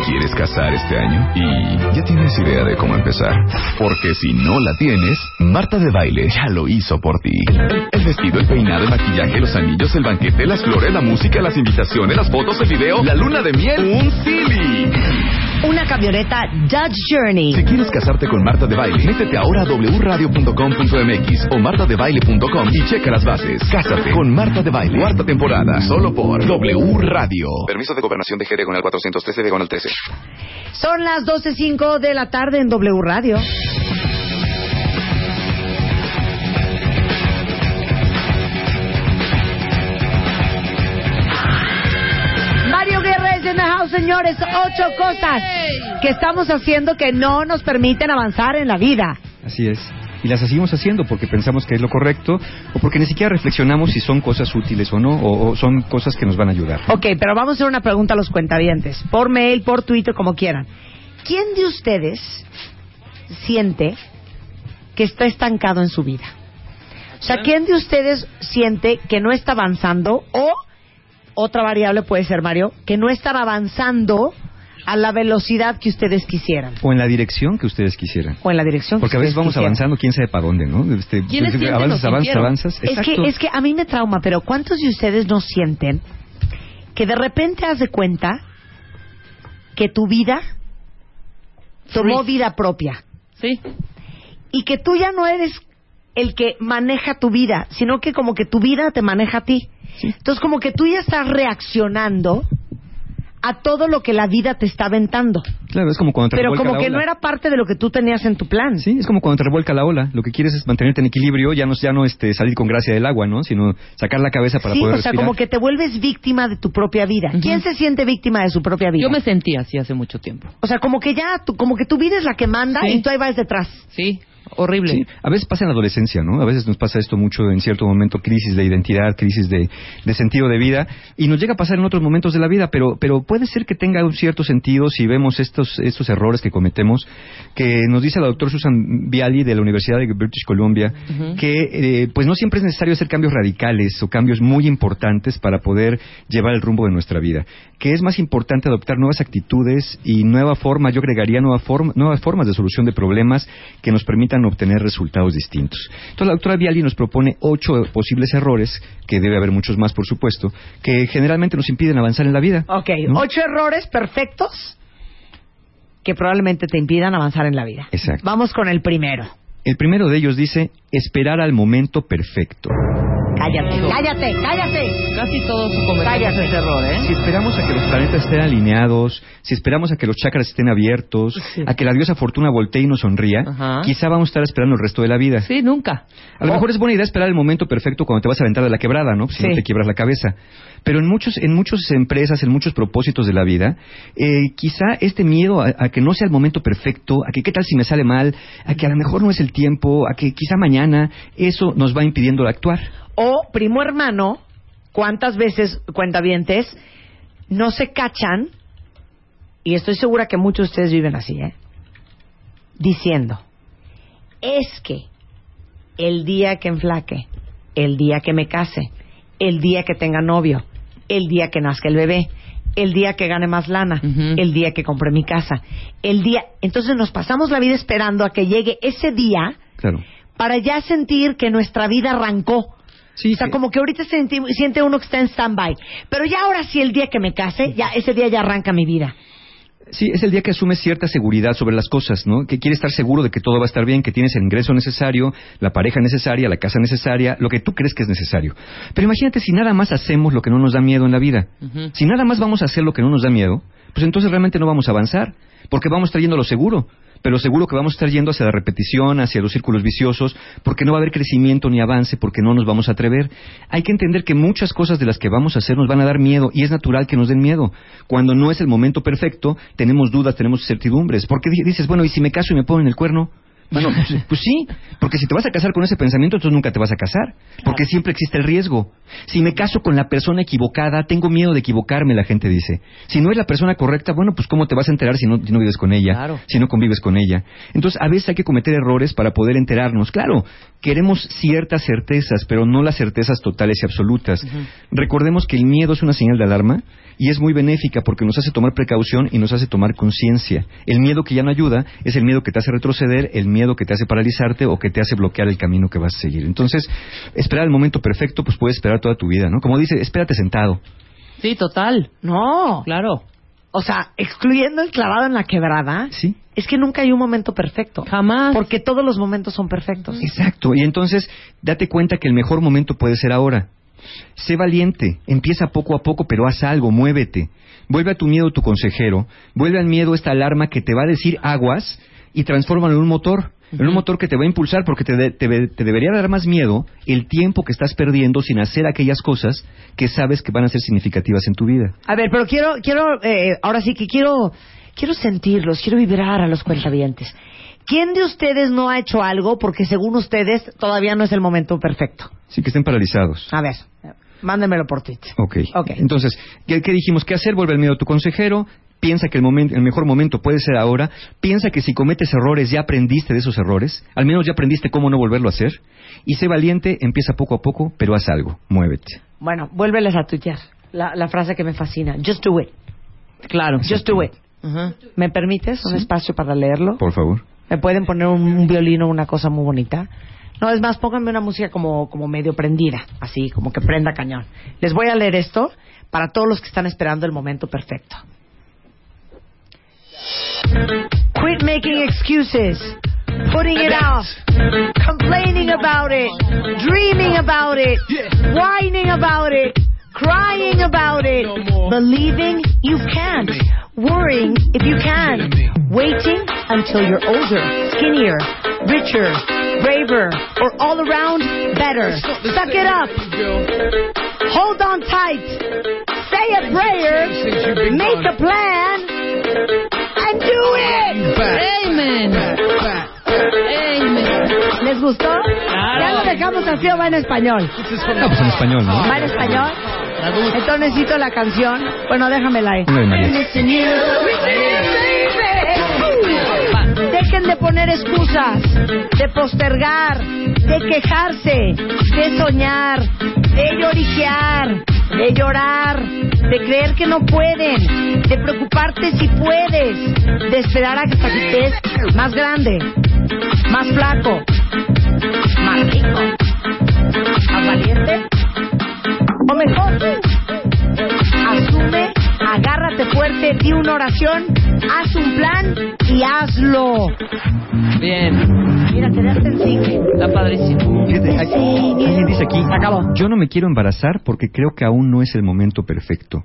¿Te quieres casar este año? Y ya tienes idea de cómo empezar. Porque si no la tienes, Marta de Baile ya lo hizo por ti. El vestido, el peinado, el maquillaje, los anillos, el banquete, las flores, la música, las invitaciones, las fotos, el video, la luna de miel, un Silly. Una camioneta Dodge Journey. Si quieres casarte con Marta de Baile, métete ahora a wradio.com.mx o martadebaile.com y checa las bases. Cásate con Marta de Baile. Cuarta temporada, solo por W Radio. Permiso de gobernación de Jere con el 413 de con el 13. Son las 12.05 de la tarde en W Radio. Mario Guerrero en the house, señores. Ocho cosas que estamos haciendo que no nos permiten avanzar en la vida. Así es. Y las seguimos haciendo porque pensamos que es lo correcto o porque ni siquiera reflexionamos si son cosas útiles o no, o, o son cosas que nos van a ayudar. Ok, pero vamos a hacer una pregunta a los cuentavientes. Por mail, por Twitter, como quieran. ¿Quién de ustedes siente que está estancado en su vida? O sea, ¿quién de ustedes siente que no está avanzando o otra variable puede ser, Mario, que no están avanzando a la velocidad que ustedes quisieran? O en la dirección que ustedes quisieran. O en la dirección que Porque a veces vamos quisieran. avanzando, quién sabe para dónde, ¿no? Este, ¿Quiénes sienten avanzas, avanzas, avanzas. Es Exacto. que, es que a mí me trauma, pero ¿cuántos de ustedes no sienten que de repente haz de cuenta que tu vida tomó vida propia Sí. y que tú ya no eres el que maneja tu vida, sino que como que tu vida te maneja a ti. Entonces como que tú ya estás reaccionando a todo lo que la vida te está aventando, Claro, es como cuando te pero revuelca como la que ola. no era parte de lo que tú tenías en tu plan. Sí, es como cuando te revuelca la ola. Lo que quieres es mantenerte en equilibrio, ya no, ya no este, salir con gracia del agua, ¿no? Sino sacar la cabeza para Sí, poder o sea, respirar. como que te vuelves víctima de tu propia vida. ¿Quién se siente víctima de su propia vida? Yo me sentí así hace mucho tiempo. O sea, como que ya, tú- como que tu vida es la que manda Sí. y tú ahí vas detrás. Sí, horrible. Sí, a veces pasa en la adolescencia, ¿no? A veces nos pasa esto mucho en cierto momento, crisis de identidad, crisis de, de sentido de vida, y nos llega a pasar en otros momentos de la vida, pero, pero puede ser que tenga un cierto sentido si vemos estos, estos errores que cometemos, que nos dice la doctora Susan Viali de la Universidad de British Columbia, que eh, pues no siempre es necesario hacer cambios radicales o cambios muy importantes para poder llevar el rumbo de nuestra vida, que es más importante adoptar nuevas actitudes y nueva forma, yo agregaría nueva forma, nuevas formas de solución de problemas que nos permitan obtener resultados distintos. Entonces la doctora Viali nos propone ocho posibles errores, que debe haber muchos más por supuesto, que generalmente nos impiden avanzar en la vida. Ok, ¿no? ocho errores perfectos que probablemente te impidan avanzar en la vida. Exacto. Vamos con el primero. El primero de ellos dice esperar al momento perfecto. Cállate, cállate, cállate. Casi todos cometemos Cállate. ese error, ¿eh? Si esperamos a que los planetas estén alineados, si esperamos a que los chakras estén abiertos, Sí. a que la diosa Fortuna voltee y nos sonría, Ajá. quizá vamos a estar esperando el resto de la vida. Sí, nunca. A lo mejor es buena idea esperar el momento perfecto cuando te vas a aventar de la quebrada, ¿no? Si Sí. no te quiebras la cabeza. Pero en muchos, en muchas empresas, en muchos propósitos de la vida, eh, quizá este miedo a, a que no sea el momento perfecto, a que qué tal si me sale mal, a que a lo mejor no es el tiempo, a que quizá mañana, eso nos va impidiendo actuar. O primo hermano, ¿cuántas veces, cuentavientes, no se cachan? Y estoy segura que muchos de ustedes viven así, ¿eh? Diciendo, es que el día que enflaque, el día que me case, el día que tenga novio, el día que nazca el bebé, el día que gane más lana, el día que compre mi casa, el día... Entonces nos pasamos la vida esperando a que llegue ese día Claro. Para ya sentir que nuestra vida arrancó. Sí, o sea, como que ahorita senti- siente uno que está en stand-by. Pero ya ahora sí, el día que me case, ya ese día ya arranca mi vida. Sí, es el día que asumes cierta seguridad sobre las cosas, ¿no? Que quieres estar seguro de que todo va a estar bien, que tienes el ingreso necesario, la pareja necesaria, la casa necesaria, lo que tú crees que es necesario. Pero imagínate si nada más hacemos lo que no nos da miedo en la vida. Si nada más vamos a hacer lo que no nos da miedo, pues entonces realmente no vamos a avanzar, porque vamos a estar yendo a lo seguro. Pero seguro que vamos a estar yendo hacia la repetición, hacia los círculos viciosos, porque no va a haber crecimiento ni avance, porque no nos vamos a atrever. Hay que entender que muchas cosas de las que vamos a hacer nos van a dar miedo, y es natural que nos den miedo. Cuando no es el momento perfecto, tenemos dudas, tenemos incertidumbres. Porque di- dices, bueno, ¿y si me caso y me ponen el cuerno? Bueno, pues, pues sí, porque si te vas a casar con ese pensamiento, entonces nunca te vas a casar, porque siempre existe el riesgo. Si me caso con la persona equivocada, tengo miedo de equivocarme, la gente dice. Si no es la persona correcta, bueno, pues ¿cómo te vas a enterar si no, si no vives con ella, Claro. si no convives con ella? Entonces, a veces hay que cometer errores para poder enterarnos. Claro, queremos ciertas certezas, pero no las certezas totales y absolutas. Recordemos que el miedo es una señal de alarma y es muy benéfica porque nos hace tomar precaución y nos hace tomar conciencia. El miedo que ya no ayuda es el miedo que te hace retroceder, el miedo que te hace paralizarte o que te hace bloquear el camino que vas a seguir. Entonces, esperar el momento perfecto, pues puedes esperar toda tu vida, ¿no? Como dice, espérate sentado. Sí, total. No. Claro. O sea, excluyendo el clavado en la quebrada, Sí. es que nunca hay un momento perfecto. Jamás. Porque todos los momentos son perfectos. Exacto. Y entonces, date cuenta que el mejor momento puede ser ahora. Sé valiente, empieza poco a poco, pero haz algo, muévete. Vuelve a tu miedo tu consejero, vuelve al miedo esta alarma que te va a decir aguas y transfórmalo en un motor. En un motor que te va a impulsar porque te, de- te te debería dar más miedo el tiempo que estás perdiendo sin hacer aquellas cosas que sabes que van a ser significativas en tu vida. A ver, pero quiero, quiero, eh, ahora sí que quiero, quiero sentirlos, quiero vibrar a los cuentavientes. ¿Quién de ustedes no ha hecho algo porque según ustedes todavía no es el momento perfecto? Sí, que estén paralizados. A ver, mándemelo por tweet. Ok. Ok. Entonces, ¿qué, qué dijimos? ¿Qué hacer? Vuelve al miedo a tu consejero. Piensa que el, momento, el mejor momento puede ser ahora. Piensa que si cometes errores ya aprendiste de esos errores. Al menos ya aprendiste cómo no volverlo a hacer. Y sé valiente, empieza poco a poco, pero haz algo. Muévete. Bueno, vuélveles a tuitear la, la frase que me fascina. Just do it. Claro. Just do it. ¿Me permites un espacio para leerlo? Por favor. ¿Me pueden poner un, un violín o una cosa muy bonita? No, es más, pónganme una música como, como medio prendida, así, como que prenda cañón. Les voy a leer esto para todos los que están esperando el momento perfecto. Quit making excuses, putting it off, complaining about it, dreaming about it, whining about it, crying about it, believing you can't, worrying if you can, waiting until you're older, skinnier, richer, braver, or all around better. Suck it up. Hold on tight. Say a prayer. Make a plan. Amen. Amen. ¿Les gustó? Ya lo dejamos así o va en español. No, pues en español, ¿no? ¿Va en español? Entonces necesito la canción. Bueno, déjamela ahí. Dejen de poner excusas, de postergar, de quejarse, de soñar, de lloriquear, de llorar, de creer que no pueden, de preocuparte si puedes, de esperar a que estés más grande, más flaco, más rico, más valiente o mejor. Asume, agárrate fuerte, di una oración, haz un plan y hazlo. Bien. Mira, quedaste Está padrísimo. Fíjate, alguien dice aquí, yo no me quiero embarazar porque creo que aún no es el momento perfecto.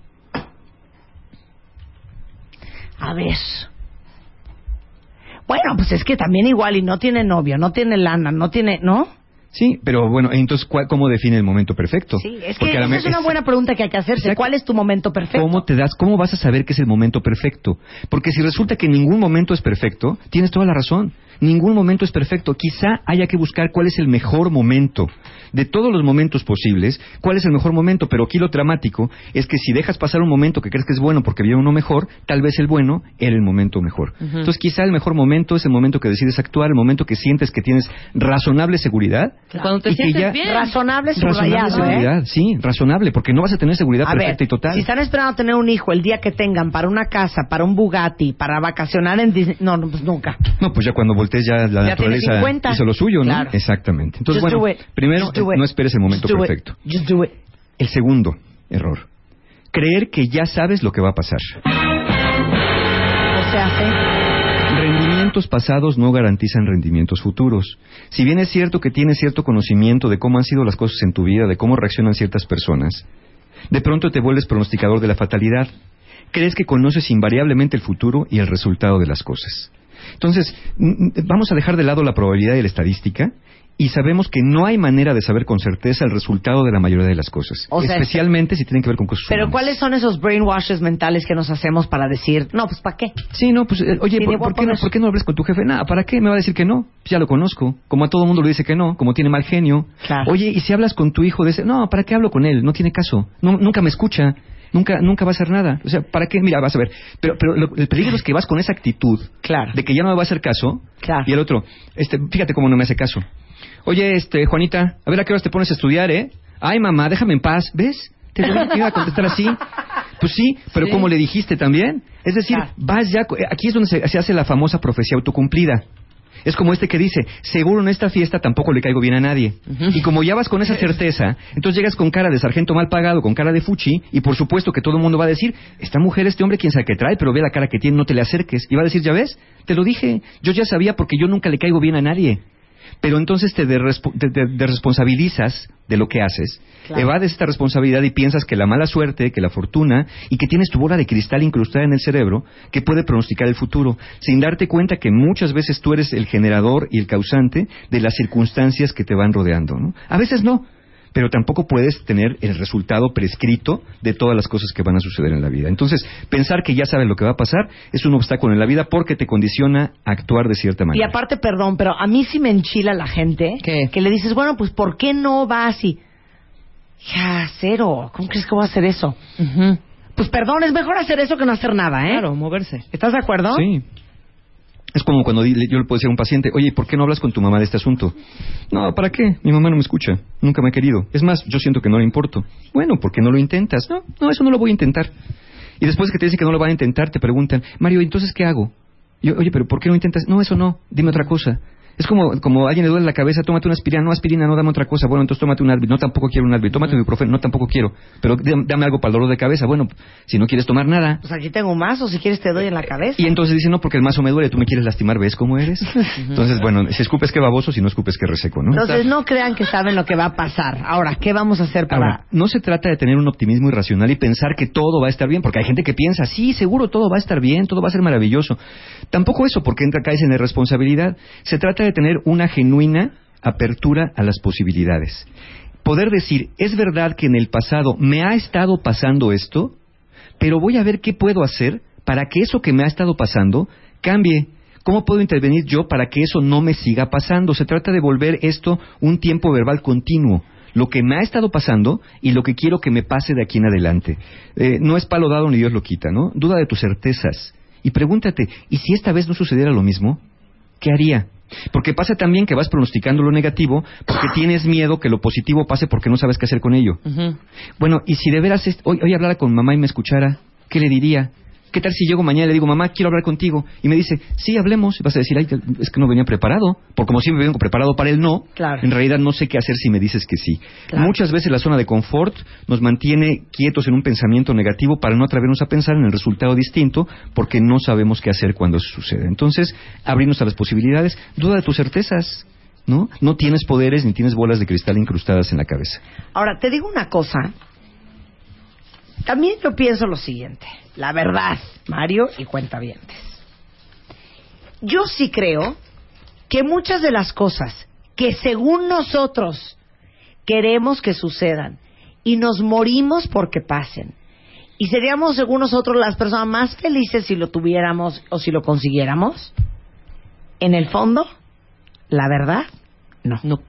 A ver. Bueno, pues es que también igual y no tiene novio, no tiene lana, no tiene, ¿no? Sí, pero bueno, entonces, ¿cuál- ¿cómo define el momento perfecto? Sí, es que esa es una buena pregunta que hay que hacerse. Exacto. ¿Cuál es tu momento perfecto? ¿Cómo te das, cómo vas a saber que es el momento perfecto? Porque si resulta que ningún momento es perfecto, tienes toda la razón. Ningún momento es perfecto. Quizá haya que buscar cuál es el mejor momento. De todos los momentos posibles, cuál es el mejor momento. Pero aquí lo dramático es que si dejas pasar un momento que crees que es bueno porque viene uno mejor, tal vez el bueno era el momento mejor. Entonces quizá el mejor momento es el momento que decides actuar, el momento que sientes que tienes razonable seguridad. Cuando te y que sientes ya- bien. Razonable Razonable ¿eh? seguridad, sí, razonable, porque no vas a tener seguridad A perfecta ver, y total. si están esperando tener un hijo el día que tengan para una casa, para un Bugatti, para vacacionar en Disney, no, no, pues nunca. No, pues ya cuando voltees ya la Ya naturaleza 50. hizo lo suyo, ¿no? Claro. Exactamente. Entonces, Just bueno, primero, no esperes el momento Just perfecto. Just do it. El segundo error. Creer que ya sabes lo que va a pasar. O sea, ¿sí? Rendimientos pasados no garantizan rendimientos futuros. Si bien es cierto que tienes cierto conocimiento de cómo han sido las cosas en tu vida, de cómo reaccionan ciertas personas, de pronto te vuelves pronosticador de la fatalidad. Crees que conoces invariablemente el futuro y el resultado de las cosas. Entonces, vamos a dejar de lado la probabilidad y la estadística y sabemos que no hay manera de saber con certeza el resultado de la mayoría de las cosas, O sea, especialmente si tienen que ver con cosas Pero humanas. ¿cuáles son esos brainwashes mentales que nos hacemos para decir, no, pues ¿para qué? Sí, no, pues, eh, oye, ¿por, qué no, poner- ¿por qué no hablas con tu jefe? Nada, ¿para qué? Me va a decir que no. Pues ya lo conozco. Como a todo mundo le dice que no, como tiene mal genio. Claro. Oye, ¿y si hablas con tu hijo de ese? No, ¿para qué hablo con él? No tiene caso. No, nunca me escucha. Nunca, nunca va a hacer nada. O sea, ¿para qué? Mira, vas a ver. Pero, pero lo- el peligro es que vas con esa actitud Claro. de que ya no me va a hacer caso. Claro. Y el otro, este, fíjate cómo no me hace caso. Oye, este, Juanita, a ver a qué horas te pones a estudiar, ¿eh? Ay, mamá, déjame en paz. ¿Ves? Te iba a contestar así. Pues sí, pero Sí. como le dijiste también. Es decir, Claro. vas ya, co- aquí es donde se, se hace la famosa profecía autocumplida. Es como este que dice, seguro en esta fiesta tampoco le caigo bien a nadie. Y como ya vas con esa certeza, entonces llegas con cara de sargento mal pagado, con cara de fuchi, y por supuesto que todo el mundo va a decir, esta mujer, este hombre, quién sabe qué trae, pero ve la cara que tiene, no te le acerques. Y va a decir, ya ves, te lo dije, yo ya sabía porque yo nunca le caigo bien a nadie. Pero entonces te derrespo- te- te- derresponsabilizas de lo que haces, Claro. evades esta responsabilidad y piensas que la mala suerte, que la fortuna y que tienes tu bola de cristal incrustada en el cerebro que puede pronosticar el futuro, sin darte cuenta que muchas veces tú eres el generador y el causante de las circunstancias que te van rodeando. ¿no? A veces no, pero tampoco puedes tener el resultado prescrito de todas las cosas que van a suceder en la vida. Entonces, pensar que ya sabes lo que va a pasar es un obstáculo en la vida porque te condiciona a actuar de cierta Y manera. aparte, perdón, pero a mí sí me enchila la gente ¿Qué? que le dices, bueno, pues ¿por qué no vas y... Ya, cero, ¿cómo crees que voy a hacer eso? Pues perdón, es mejor hacer eso que no hacer nada, ¿eh? Claro, moverse. ¿Estás de acuerdo? Sí. Es como cuando yo le puedo decir a un paciente, oye, ¿por qué no hablas con tu mamá de este asunto? No, ¿para qué? Mi mamá no me escucha. Nunca me ha querido. Es más, yo siento que no le importo. Bueno, ¿por qué no lo intentas? No, no, eso no lo voy a intentar. Y después que te dicen que no lo van a intentar, te preguntan, Mario, ¿entonces qué hago? Yo, oye, pero ¿por qué no intentas? No, eso no. Dime otra cosa. Es como, como a alguien le duele la cabeza, tómate una aspirina, no aspirina, no dame otra cosa. Bueno, entonces tómate un Advil, no tampoco quiero un Advil, tómate un ibuprofeno, no tampoco quiero. Pero dame, algo para el dolor de cabeza. Bueno, si no quieres tomar nada, Pues aquí tengo un mazo, si quieres te doy en la cabeza. y entonces dice, no, porque el mazo me duele, tú me quieres lastimar, ¿ves cómo eres? Entonces, bueno, si escupes que baboso, si no escupes que reseco, ¿no? Entonces no crean que saben lo que va a pasar. Ahora, ¿qué vamos a hacer para...? Ahora, no se trata de tener un optimismo irracional y pensar que todo va a estar bien, porque hay gente que piensa, sí, seguro todo va a estar bien, todo va a ser maravilloso. Tampoco eso, porque entra caes en irresponsabilidad. Se trata de tener una genuina apertura a las posibilidades. Poder decir, es verdad que en el pasado me ha estado pasando esto, pero voy a ver qué puedo hacer para que eso que me ha estado pasando cambie. ¿Cómo puedo intervenir yo para que eso no me siga pasando? Se trata de volver esto un tiempo verbal continuo. Lo que me ha estado pasando y lo que quiero que me pase de aquí en adelante. Eh, no es palo dado ni Dios lo quita, ¿no? Duda de tus certezas. Y pregúntate, ¿y si esta vez no sucediera lo mismo? ¿Qué haría? Porque pasa también que vas pronosticando lo negativo porque tienes miedo que lo positivo pase porque no sabes qué hacer con ello. Bueno, y si de veras hoy, hoy hablara con mamá y me escuchara, ¿qué le diría? ¿Qué tal si llego mañana y le digo, mamá, quiero hablar contigo? Y me dice, sí, hablemos. Y vas a decir, ay, es que no venía preparado. Porque como siempre vengo preparado para el no, Claro. en realidad no sé qué hacer si me dices que sí. Claro. Muchas veces la zona de confort nos mantiene quietos en un pensamiento negativo para no atrevernos a pensar en el resultado distinto porque no sabemos qué hacer cuando eso sucede. Entonces, abrirnos a las posibilidades, duda de tus certezas. ¿No? No tienes poderes ni tienes bolas de cristal incrustadas en la cabeza. Ahora, te digo una cosa. También yo pienso lo siguiente. La verdad, Mario y cuentavientes. Yo sí creo que muchas de las cosas que según nosotros queremos que sucedan y nos morimos porque pasen y seríamos según nosotros las personas más felices si lo tuviéramos o si lo consiguiéramos, en el fondo, la verdad, no. No.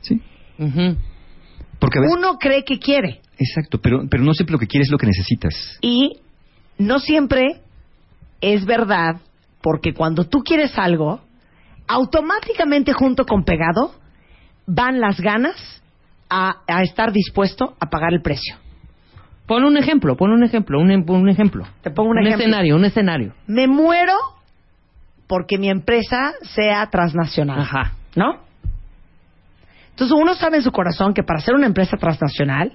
¿Sí? Porque. Uno cree que quiere. Exacto, pero, pero no siempre lo que quieres es lo que necesitas. Y no siempre es verdad, porque cuando tú quieres algo, automáticamente junto con pegado van las ganas a, a estar dispuesto a pagar el precio. Pon un ejemplo, pon un ejemplo, un, em- un ejemplo. Te pongo un ejemplo. escenario, un escenario. Me muero porque mi empresa sea transnacional. Ajá. ¿No? Entonces uno sabe en su corazón que para ser una empresa transnacional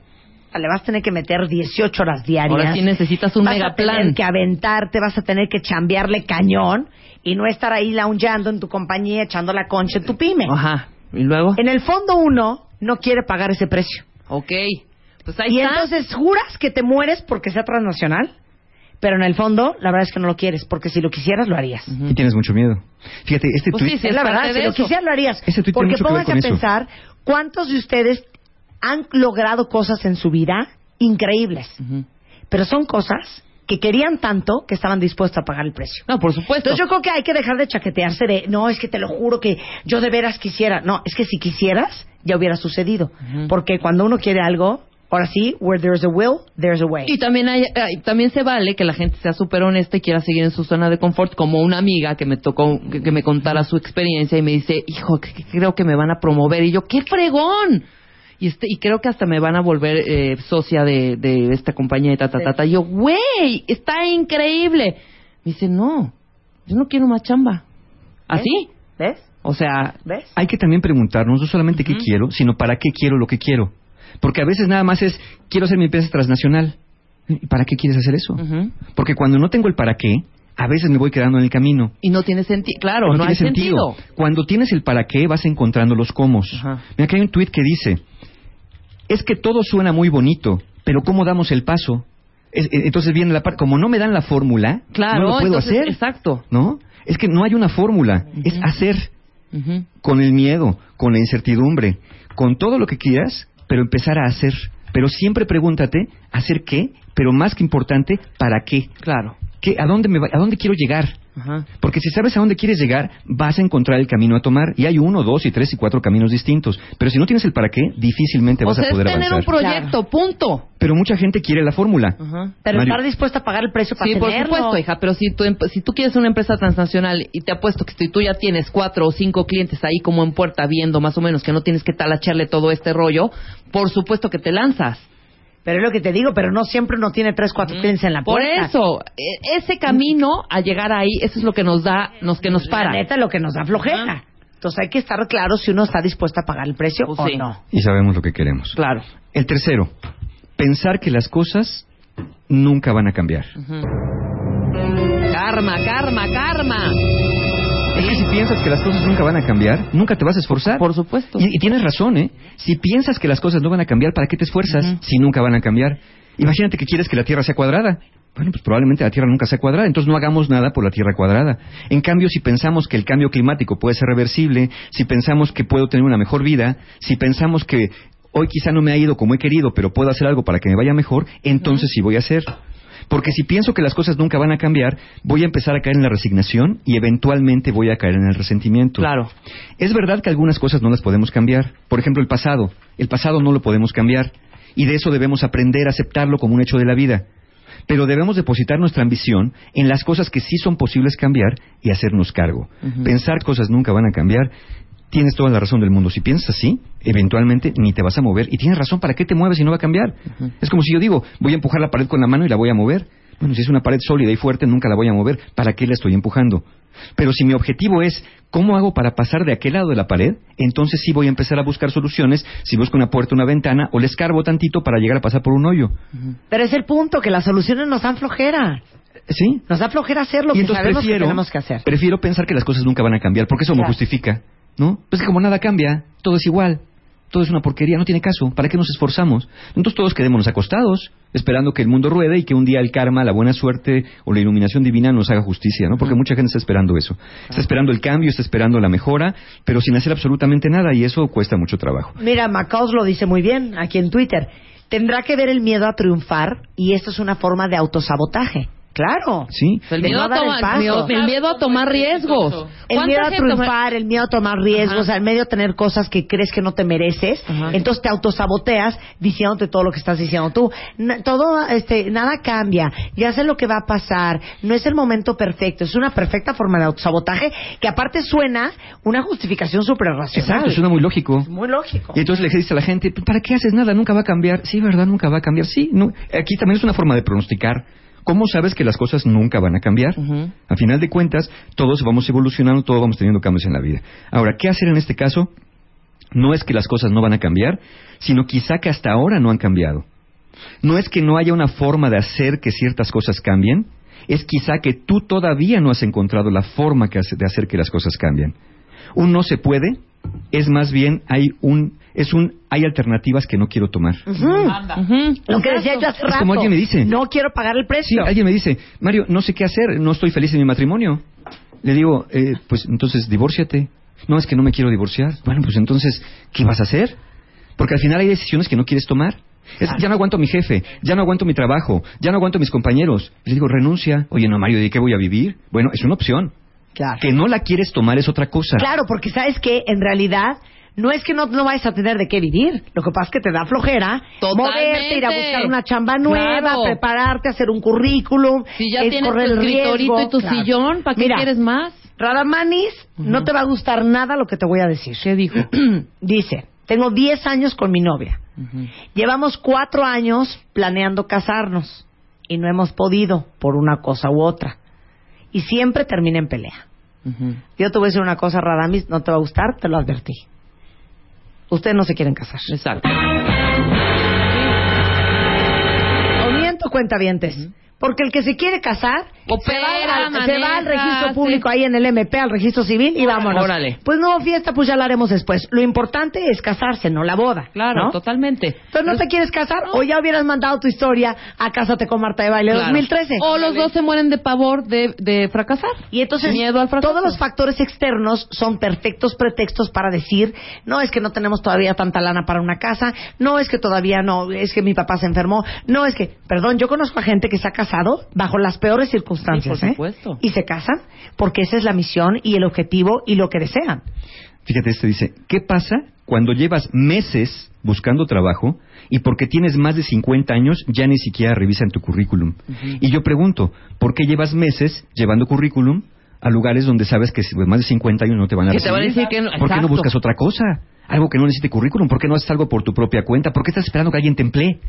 le vas a tener que meter 18 horas diarias. Ahora sí necesitas un vas a tener que aventarte, vas a tener que chambearle cañón y no estar ahí loungeando en tu compañía echando la concha en tu pyme. Ajá. ¿Y luego? En el fondo uno no quiere pagar ese precio. Ok. Pues ahí Y está. entonces juras que te mueres porque sea transnacional, pero en el fondo, la verdad es que no lo quieres, porque si lo quisieras, lo harías. Y tienes mucho miedo. Fíjate, este Pues tuit... sí, sí. es la verdad, si de lo eso. quisieras, lo harías. Ese tuit tiene porque pónganse a eso. pensar cuántos de ustedes han logrado cosas en su vida increíbles, pero son cosas que querían tanto que estaban dispuestos a pagar el precio. No, por supuesto. Entonces yo creo que hay que dejar de chaquetearse de, no, es que te lo juro que yo de veras quisiera. No, es que si quisieras, ya hubiera sucedido. Porque cuando uno quiere algo, ahora sí, where there's a will, there's a way. Y también hay, también se vale que la gente sea súper honesta y quiera seguir en su zona de confort, como una amiga que me tocó que, que me contara su experiencia y me dice, hijo, que, que creo que me van a promover. Y yo, ¡qué fregón! Y, este, y creo que hasta me van a volver eh, socia de, de esta compañía y ta, ta, ta, ta. Y yo, güey, está increíble. Me dice, no, yo no quiero más chamba. ¿Así? ¿Ves? O sea, ¿Ves? Hay que también preguntarnos no solamente qué quiero, sino para qué quiero lo que quiero. Porque a veces nada más es, quiero hacer mi empresa transnacional. ¿Y para qué quieres hacer eso? Porque cuando no tengo el para qué, a veces me voy quedando en el camino. y no tiene sentido. Claro, no, tiene hay sentido. Cuando tienes el para qué, vas encontrando los cómo. Mira, aquí hay un tuit que dice, es que todo suena muy bonito, pero ¿cómo damos el paso? Es- eh, entonces viene la parte, como no me dan la fórmula, Claro, no lo puedo entonces, hacer. Exacto. ¿No? Es que no hay una fórmula, es hacer con el miedo, con la incertidumbre, con todo lo que quieras, pero empezar a hacer. Pero siempre pregúntate, ¿hacer qué? Pero más que importante, ¿para qué? Claro. ¿Qué ¿A, dónde me va- ¿A dónde quiero llegar? Ajá. Porque si sabes a dónde quieres llegar, vas a encontrar el camino a tomar. Y hay uno, dos y tres y cuatro caminos distintos. Pero si no tienes el para qué, difícilmente O vas sea, a poder es tener avanzar. un proyecto, punto. Pero mucha gente quiere la fórmula. Ajá. Pero Mario. estar dispuesta a pagar el precio para Sí, por tenerlo. supuesto, hija, pero si tú, si tú quieres una empresa transnacional y te apuesto que si tú ya tienes cuatro o cinco clientes ahí como en puerta viendo más o menos que no tienes que talacharle todo este rollo, por supuesto que te lanzas. Pero es lo que te digo, pero no siempre uno tiene tres, cuatro clientes en la Por puerta. eso, e- ese camino a llegar ahí, eso es lo que nos da, nos que nos La para. neta, lo que nos da flojera. Entonces hay que estar claro si uno está dispuesto a pagar el precio Pues o sí. no. Y sabemos lo que queremos. Claro. El tercero, pensar que las cosas nunca van a cambiar. Karma, karma, karma. Piensas que las cosas nunca van a cambiar, nunca te vas a esforzar. Por supuesto. Y, y tienes razón, ¿eh? Si piensas que las cosas no van a cambiar, ¿para qué te esfuerzas si nunca van a cambiar? Imagínate que quieres que la Tierra sea cuadrada. Bueno, pues probablemente la Tierra nunca sea cuadrada, entonces no hagamos nada por la Tierra cuadrada. En cambio, si pensamos que el cambio climático puede ser reversible, si pensamos que puedo tener una mejor vida, si pensamos que hoy quizá no me ha ido como he querido, pero puedo hacer algo para que me vaya mejor, entonces sí voy a hacer. Porque si pienso que las cosas nunca van a cambiar, voy a empezar a caer en la resignación y eventualmente voy a caer en el resentimiento. Claro. Es verdad que algunas cosas no las podemos cambiar. Por ejemplo, el pasado. El pasado no lo podemos cambiar. Y de eso debemos aprender a aceptarlo como un hecho de la vida. Pero debemos depositar nuestra ambición en las cosas que sí son posibles cambiar y hacernos cargo. Pensar cosas nunca van a cambiar. Tienes toda la razón del mundo. Si piensas así, eventualmente ni te vas a mover. Y tienes razón, ¿para qué te mueves si no va a cambiar? Es como si yo digo, voy a empujar la pared con la mano y la voy a mover. Bueno, si es una pared sólida y fuerte, nunca la voy a mover. ¿Para qué la estoy empujando? Pero si mi objetivo es cómo hago para pasar de aquel lado de la pared, entonces sí voy a empezar a buscar soluciones. Si busco una puerta, una ventana, o le escarbo tantito para llegar a pasar por un hoyo. Pero es el punto, que las soluciones nos dan flojera. ¿Sí? Nos da flojera hacer lo y que sabemos prefiero, que tenemos que hacer. prefiero pensar que las cosas nunca van a cambiar, porque eso me Claro. justifica, ¿no? Pues que como nada cambia, todo es igual, todo es una porquería, no tiene caso, ¿para qué nos esforzamos? Entonces todos quedémonos acostados, esperando que el mundo ruede y que un día el karma, la buena suerte o la iluminación divina nos haga justicia, ¿no? Porque mucha gente está esperando eso. Está esperando el cambio, está esperando la mejora, pero sin hacer absolutamente nada y eso cuesta mucho trabajo. Mira, Macaus lo dice muy bien aquí en Twitter. Tendrá que ver el miedo a triunfar y esto es una forma de autosabotaje. Claro. ¿Sí? El miedo, no a el tomar, paso. miedo- el miedo a tomar riesgos. El ¿Cuánta miedo a triunfar, el miedo a tomar riesgos, Ajá. el miedo a tener cosas que crees que no te mereces, Ajá. entonces te autosaboteas diciéndote todo lo que estás diciendo tú. Na- todo, este, nada cambia, ya sé lo que va a pasar, no es el momento perfecto, es una perfecta forma de autosabotaje que aparte suena una justificación súper racional. Exacto, suena muy lógico. Muy lógico. Y entonces le dices a la gente, "Pues, ¿para qué haces nada? Nunca va a cambiar. Sí, ¿verdad? Nunca va a cambiar. Sí, no. aquí también es una forma de pronosticar. ¿Cómo sabes que las cosas nunca van a cambiar? A final de cuentas, todos vamos evolucionando, todos vamos teniendo cambios en la vida. Ahora, ¿qué hacer en este caso? No es que las cosas no van a cambiar, sino quizá que hasta ahora no han cambiado. No es que no haya una forma de hacer que ciertas cosas cambien, es quizá que tú todavía no has encontrado la forma que hace- de hacer que las cosas cambien. Un no se puede es más bien hay un es un hay alternativas que no quiero tomar. Lo que decía yo hace Es como alguien me dice. No quiero pagar el Sí, precio. alguien me dice, Mario, no sé qué hacer, no estoy feliz en mi matrimonio. Le digo, eh, pues entonces divórciate. No, es que no me quiero divorciar. Bueno, pues entonces, ¿qué vas a hacer? Porque al final hay decisiones que no quieres tomar. Es, ya no aguanto a mi jefe, ya no aguanto mi trabajo, ya no aguanto a mis compañeros. Y le digo, renuncia. Oye, no, Mario, ¿de qué voy a vivir? Bueno, es una opción. Claro. Que no la quieres tomar es otra cosa. Claro, porque sabes que en realidad no es que no, no vayas a tener de qué vivir. Lo que pasa es que te da flojera Totalmente. moverte, ir a buscar una chamba nueva, Claro. prepararte, hacer un currículum. Si ya es tienes tu correr el escritorito riesgo. y tu Claro. sillón, ¿para qué Mira, quieres más? Radamanis, no te va a gustar nada lo que te voy a decir. ¿Qué dijo? Dice, tengo 10 años con mi novia. Llevamos cuatro años planeando casarnos y no hemos podido por una cosa u otra. Y siempre termina en pelea. Yo te voy a decir una cosa, Radamis, no te va a gustar, te lo advertí. Ustedes no se quieren casar. Exacto. O miento, cuentavientes. Porque el que se quiere casar Opera, se, va al, se maneja, va al registro público ahí en el MP, al registro civil y vámonos. órale. Pues no, fiesta, pues ya la haremos después. Lo importante es casarse, no la boda. Claro, ¿no? totalmente. Entonces no te quieres casar o ya hubieras mandado tu historia a Cásate con Marta de Baile Claro. 2013. O los dos se mueren de pavor de, de fracasar. Y entonces Miedo al fracaso. todos los factores externos son perfectos pretextos para decir, no es que no tenemos todavía tanta lana para una casa, no es que todavía no, es que mi papá se enfermó, no es que, perdón, yo conozco a gente que se ha casado bajo las peores circunstancias, Sí, por ¿eh? supuesto. Y se casan porque esa es la misión y el objetivo y lo que desean. Fíjate, este dice, ¿qué pasa cuando llevas meses buscando trabajo y porque tienes más de 50 años ya ni siquiera revisan tu currículum? Y yo pregunto, ¿por qué llevas meses llevando currículum a lugares donde sabes que más de 50 años no te van a Que te recibir? van a decir que no- ¿Por qué no buscas otra cosa? Algo que no necesite currículum. ¿Por qué no haces algo por tu propia cuenta? ¿Por qué estás esperando que alguien te emplee?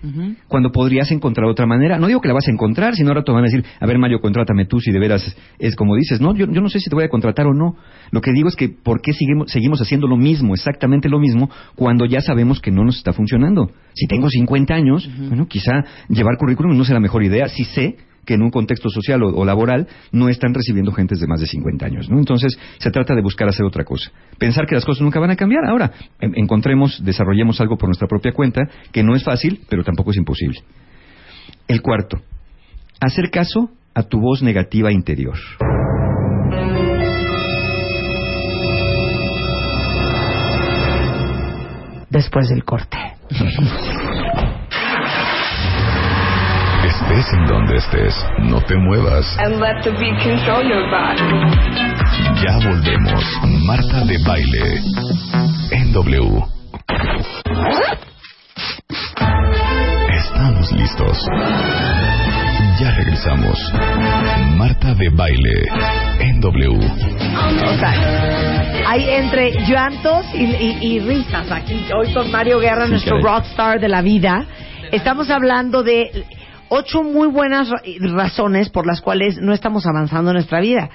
Cuando podrías encontrar otra manera. No digo que la vas a encontrar, sino ahora te van a decir, a ver Mario, contrátame tú si de veras es como dices. No, yo, yo no sé si te voy a contratar o no. Lo que digo es que ¿por qué seguimos, seguimos haciendo lo mismo, exactamente lo mismo, cuando ya sabemos que no nos está funcionando? Si tengo 50 años, bueno, quizá llevar currículum no sea la mejor idea. Si sé que en un contexto social o, o laboral no están recibiendo gentes de más de 50 años, ¿no? Entonces, se trata de buscar hacer otra cosa. Pensar que las cosas nunca van a cambiar. Ahora, en- encontremos, desarrollemos algo por nuestra propia cuenta, que no es fácil, pero tampoco es imposible. El cuarto, hacer caso a tu voz negativa interior. Después del corte. Estés en donde estés, no te muevas. and let the beat control your body. Ya volvemos. Marta de Baile. En W. Estamos listos. Ya regresamos. Marta de Baile. En W. O sea, hay entre llantos y, y- y risas aquí. Hoy con Mario Guerra, Sí, nuestro rockstar de la vida. Estamos hablando de ocho muy buenas ra- razones por las cuales no estamos avanzando en nuestra vida.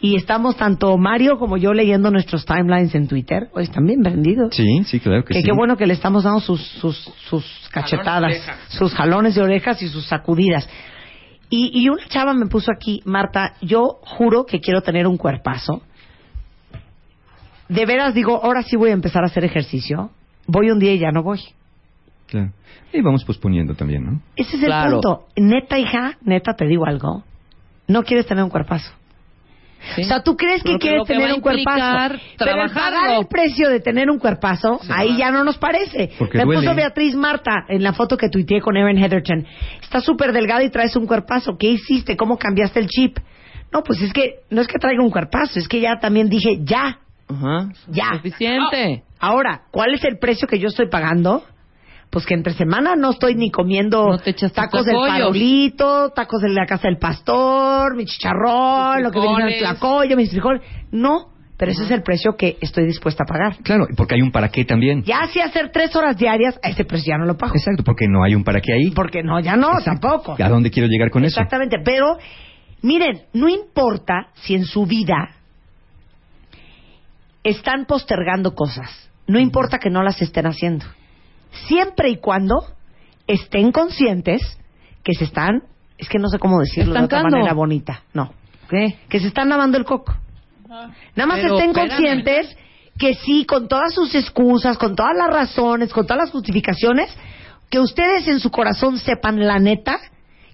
Y estamos tanto Mario como yo leyendo nuestros timelines en Twitter. Hoy están bien vendidos. Sí, sí, claro que Que sí. qué bueno que le estamos dando sus, sus, sus cachetadas, sus jalones de orejas y sus sacudidas. Y, y una chava me puso aquí, Marta, yo juro que quiero tener un cuerpazo. De veras digo, ahora sí voy a empezar a hacer ejercicio. Voy un día y ya no voy. Claro. Y vamos posponiendo también, ¿no? Ese es el Claro. punto. Neta, hija, neta, te digo algo. No quieres tener un cuerpazo. Sí. O sea, tú crees que Pero quieres que tener un cuerpazo. Pero el pagar el precio de tener un cuerpazo, ahí ya no nos parece. Porque Me duele. puso Beatriz Marta en la foto que tuiteé con Evan Heatherton. Estás súper delgada y traes un cuerpazo. ¿Qué hiciste? ¿Cómo cambiaste el chip? No, pues es que no es que traiga un cuerpazo, es que ya también dije ya. Ajá. Ya. Suficiente. Ahora, ¿cuál es el precio que yo estoy pagando? Pues que entre semana no estoy ni comiendo No te echas tus tacos del farolito, tacos de la casa del pastor, mi chicharrón, lo que viene en el tlacoyo, mis frijoles. No, pero ese es el precio que estoy dispuesta a pagar. Claro, porque hay un para qué también. Ya si hacer tres horas diarias, a ese precio ya no lo pago. Exacto, porque no hay un para qué ahí. Porque no, ya no, Exacto. tampoco. ¿A dónde quiero llegar con eso? Exactamente, pero miren, no importa si en su vida están postergando cosas, no importa que no las estén haciendo, siempre y cuando estén conscientes que se están, es que no sé cómo decirlo de otra manera bonita, no, ¿Qué? que se están lavando el coco. Nada más Pero estén espérame. conscientes que sí, con todas sus excusas, con todas las razones, con todas las justificaciones, que ustedes en su corazón sepan la neta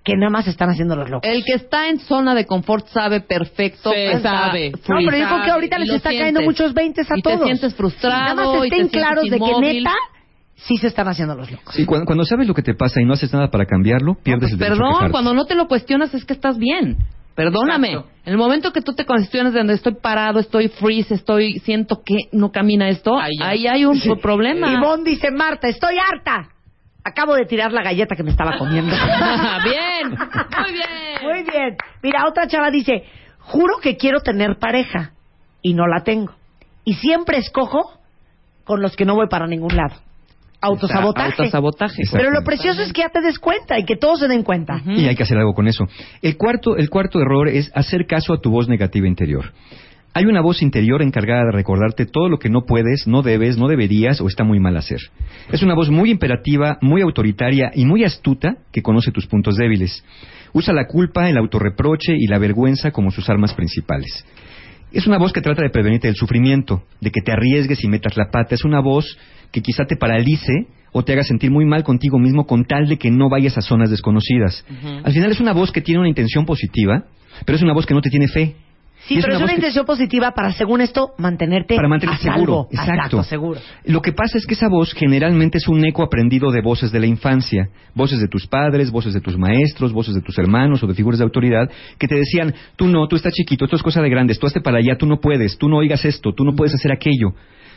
que nada más están haciendo los locos. El que está en zona de confort sabe perfecto. Sí, que sabe. No, pero yo creo que ahorita y les está cayendo sientes. muchos veintes a y todos. te sientes frustrado. Nada más y te estén claros de que neta sí se están haciendo los locos. Sí, cuando, cuando sabes lo que te pasa y no haces nada para cambiarlo, pierdes No, el derecho Perdón, cuando no te lo cuestionas es que estás bien. Perdóname. Exacto. En el momento que tú te cuestionas de donde estoy parado, estoy freeze, estoy, siento que no camina esto, Ahí hay un problema. Ivonne dice, Marta, estoy harta. Acabo de tirar la galleta que me estaba comiendo. bien, muy bien. Muy bien. Mira, otra chava dice, juro que quiero tener pareja y no la tengo. Y siempre escojo con los que no voy para ningún lado. Autosabotaje. Pero lo precioso es que ya te des cuenta y que todos se den cuenta. Y hay que hacer algo con eso. El cuarto, el cuarto error es hacer caso a tu voz negativa interior. Hay una voz interior encargada de recordarte todo lo que no puedes, no debes, no deberías o está muy mal hacer. Es una voz muy imperativa, muy autoritaria y muy astuta que conoce tus puntos débiles. Usa la culpa, el autorreproche y la vergüenza como sus armas principales. Es una voz que trata de prevenirte del sufrimiento, de que te arriesgues y metas la pata. Es una voz que quizá te paralice o te haga sentir muy mal contigo mismo con tal de que no vayas a zonas desconocidas. Al final es una voz que tiene una intención positiva, pero es una voz que no te tiene fe. Sí, es pero es una que- intención positiva para, según esto, mantenerte para mantenerte a salvo. seguro. Exacto. seguro. Lo que pasa es que esa voz generalmente es un eco aprendido de voces de la infancia, voces de tus padres, voces de tus maestros, voces de tus hermanos o de figuras de autoridad que te decían, tú no, tú estás chiquito, esto es cosa de grandes, tú hazte para allá, tú no puedes, tú no oigas esto, tú no puedes hacer aquello,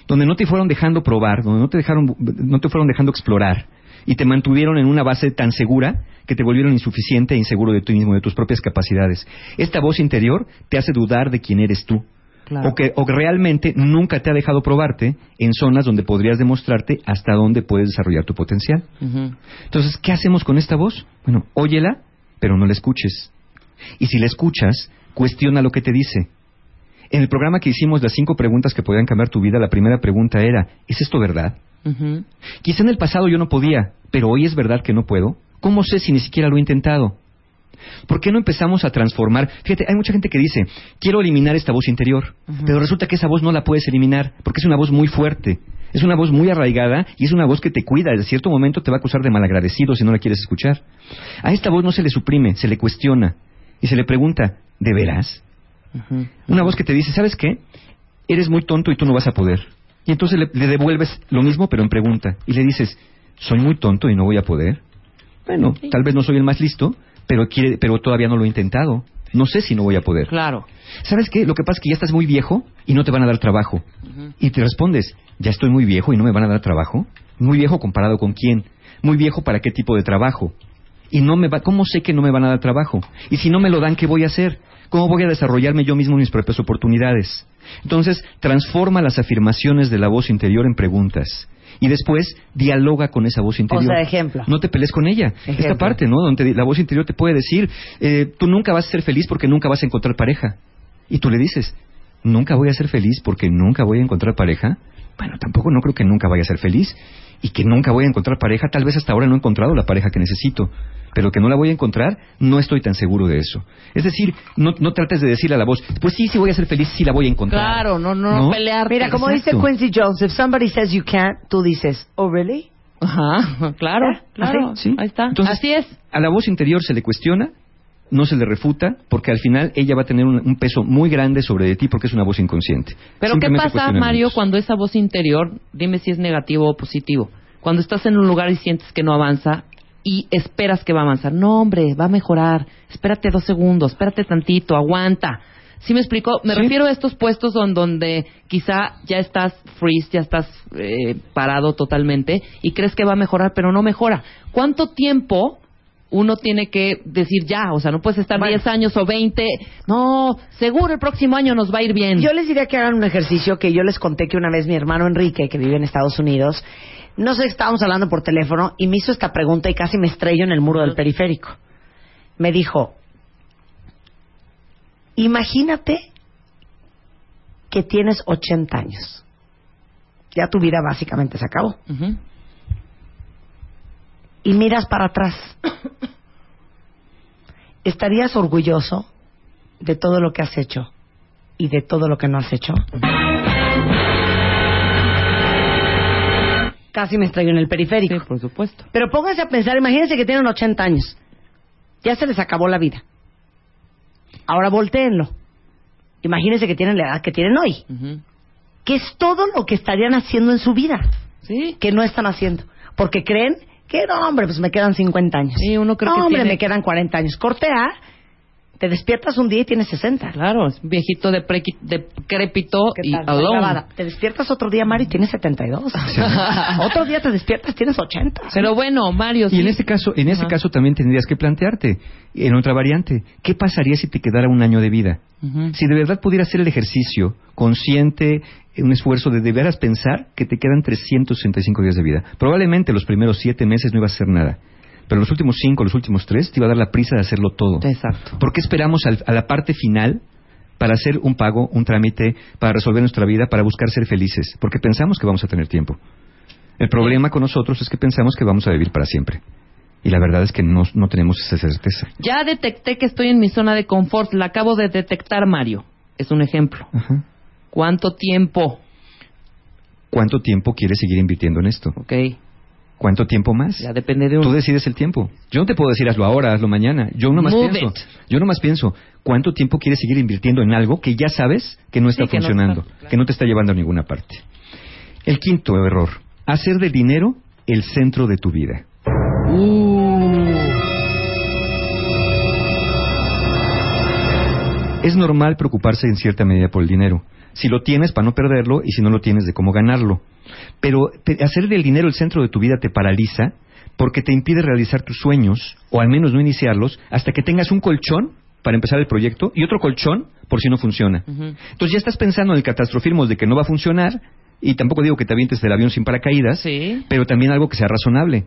donde no te fueron dejando probar, donde no te dejaron, no te fueron dejando explorar y te mantuvieron en una base tan segura que te volvieron insuficiente e inseguro de ti mismo, de tus propias capacidades. Esta voz interior te hace dudar de quién eres tú. Claro. O, que, o que realmente nunca te ha dejado probarte en zonas donde podrías demostrarte hasta dónde puedes desarrollar tu potencial. Entonces, ¿qué hacemos con esta voz? Bueno, óyela, pero no la escuches. Y si la escuchas, cuestiona lo que te dice. En el programa que hicimos, las cinco preguntas que podían cambiar tu vida, la primera pregunta era, ¿es esto verdad? Quizá en el pasado yo no podía, pero hoy es verdad que no puedo. ¿Cómo sé si ni siquiera lo he intentado? ¿Por qué no empezamos a transformar? Fíjate, hay mucha gente que dice, quiero eliminar esta voz interior, pero resulta que esa voz no la puedes eliminar, porque es una voz muy fuerte, es una voz muy arraigada y es una voz que te cuida, desde cierto momento te va a acusar de malagradecido si no la quieres escuchar. A esta voz no se le suprime, se le cuestiona y se le pregunta, ¿de veras? Una voz que te dice, ¿sabes qué? Eres muy tonto y tú no vas a poder. Y entonces le, le devuelves lo mismo, pero en pregunta. Y le dices, ¿soy muy tonto y no voy a poder? Bueno, tal vez no soy el más listo, pero, quiere, pero todavía no lo he intentado. No sé si no voy a poder. Claro. ¿Sabes qué? Lo que pasa es que ya estás muy viejo y no te van a dar trabajo. Y te respondes, ¿ya estoy muy viejo y no me van a dar trabajo? ¿Muy viejo comparado con quién? ¿Muy viejo para qué tipo de trabajo? Y no me va, ¿cómo sé que no me van a dar trabajo? Y si no me lo dan, ¿qué voy a hacer? ¿Cómo voy a desarrollarme yo mismo mis propias oportunidades? Entonces, transforma las afirmaciones de la voz interior en preguntas. Y después, dialoga con esa voz interior. sea, ejemplo. No te pelees con ella. Ejemplo. Esta parte, ¿no? Donde la voz interior te puede decir, eh, tú nunca vas a ser feliz porque nunca vas a encontrar pareja. Y tú le dices, nunca voy a ser feliz porque nunca voy a encontrar pareja. Bueno, tampoco no creo que nunca vaya a ser feliz y que nunca voy a encontrar pareja. Tal vez hasta ahora no he encontrado la pareja que necesito, pero que no la voy a encontrar, no estoy tan seguro de eso. Es decir, no, no trates de decirle a la voz, pues sí, sí voy a ser feliz, sí la voy a encontrar. Claro, no, no, no pelearte. Mira, como Exacto. dice Quincy Jones, if somebody says you can't, tú dices, oh, really? Ajá, claro, ¿Eh? claro. ¿Sí? Ahí está. Entonces, Así es. A la voz interior se le cuestiona, no se le refuta, porque al final ella va a tener un, un peso muy grande sobre de ti porque es una voz inconsciente. Pero ¿qué pasa. Mario, cuando esa voz interior, dime si es negativo o positivo, cuando estás en un lugar y sientes que no avanza y esperas que va a avanzar? No, hombre, va a mejorar. Espérate dos segundos, espérate tantito, aguanta. ¿Sí me explico? Me Sí. refiero a estos puestos don- donde quizá ya estás freeze, ya estás eh, parado totalmente y crees que va a mejorar, pero no mejora. ¿Cuánto tiempo uno tiene que decir ya? O sea, no puedes estar Bueno. 10 años o 20. No, seguro el próximo año nos va a ir bien. Yo les diría que hagan un ejercicio que yo les conté que una vez mi hermano Enrique, que vive en Estados Unidos, no sé, estábamos hablando por teléfono y me hizo esta pregunta y casi me estrello en el muro del periférico. Me dijo, imagínate que tienes 80 años. Ya tu vida básicamente se acabó. Ujú. Y miras para atrás. ¿Estarías orgulloso de todo lo que has hecho y de todo lo que no has hecho? casi me estrelló en el periférico. Sí, por supuesto. Pero pónganse a pensar, imagínense que tienen 80 años. Ya se les acabó la vida. Ahora volteenlo. Imagínense que tienen la edad que tienen hoy. Ujú. ¿Qué es todo lo que estarían haciendo en su vida? Sí. Que no están haciendo. Porque creen que no, hombre, pues me quedan 50 años. Sí, uno cree no, que hombre, tiene- me quedan 40 años. Corte A, te despiertas un día y tienes 60. Claro, es un viejito deprequi- decrépito ¿Qué y alone. Te despiertas otro día, Mari, y tienes 72. otro día te despiertas, tienes 80. Pero bueno, Mario, Y sí. en este caso, en ese caso también tendrías que plantearte, en otra variante, ¿qué pasaría si te quedara un año de vida? Ujú. Si de verdad pudieras hacer el ejercicio consciente, un esfuerzo de de veras pensar que te quedan 365 días de vida. Probablemente los primeros siete meses no ibas a hacer nada, pero los últimos cinco, los últimos tres, te iba a dar la prisa de hacerlo todo. Exacto. ¿Por qué esperamos al- a la parte final para hacer un pago, un trámite, para resolver nuestra vida, para buscar ser felices? Porque pensamos que vamos a tener tiempo. El problema con nosotros es que pensamos que vamos a vivir para siempre. Y la verdad es que no, no tenemos esa certeza. Ya detecté que estoy en mi zona de confort. La acabo de detectar, Mario. Es un ejemplo. Ajá. ¿Cuánto tiempo? ¿Cuánto tiempo quieres seguir invirtiendo en esto? Ok. ¿Cuánto tiempo más? Ya depende de un... Tú decides el tiempo. Yo no te puedo decir hazlo ahora, hazlo mañana. Yo nomás Move pienso. it. Yo nomás pienso, ¿cuánto tiempo quieres seguir invirtiendo en algo que ya sabes que no está Sí, que no funcionando, está, claro. que no te está llevando a ninguna parte? El quinto error, hacer del dinero el centro de tu vida. Es normal preocuparse en cierta medida por el dinero. Si lo tienes, para no perderlo, y si no lo tienes, de cómo ganarlo. Pero te- hacer del dinero el centro de tu vida te paraliza porque te impide realizar tus sueños, o al menos no iniciarlos, hasta que tengas un colchón para empezar el proyecto y otro colchón por si no funciona. Entonces ya estás pensando en el catastrofismo de que no va a funcionar, y tampoco digo que te avientes del avión sin paracaídas, Sí. pero también algo que sea razonable.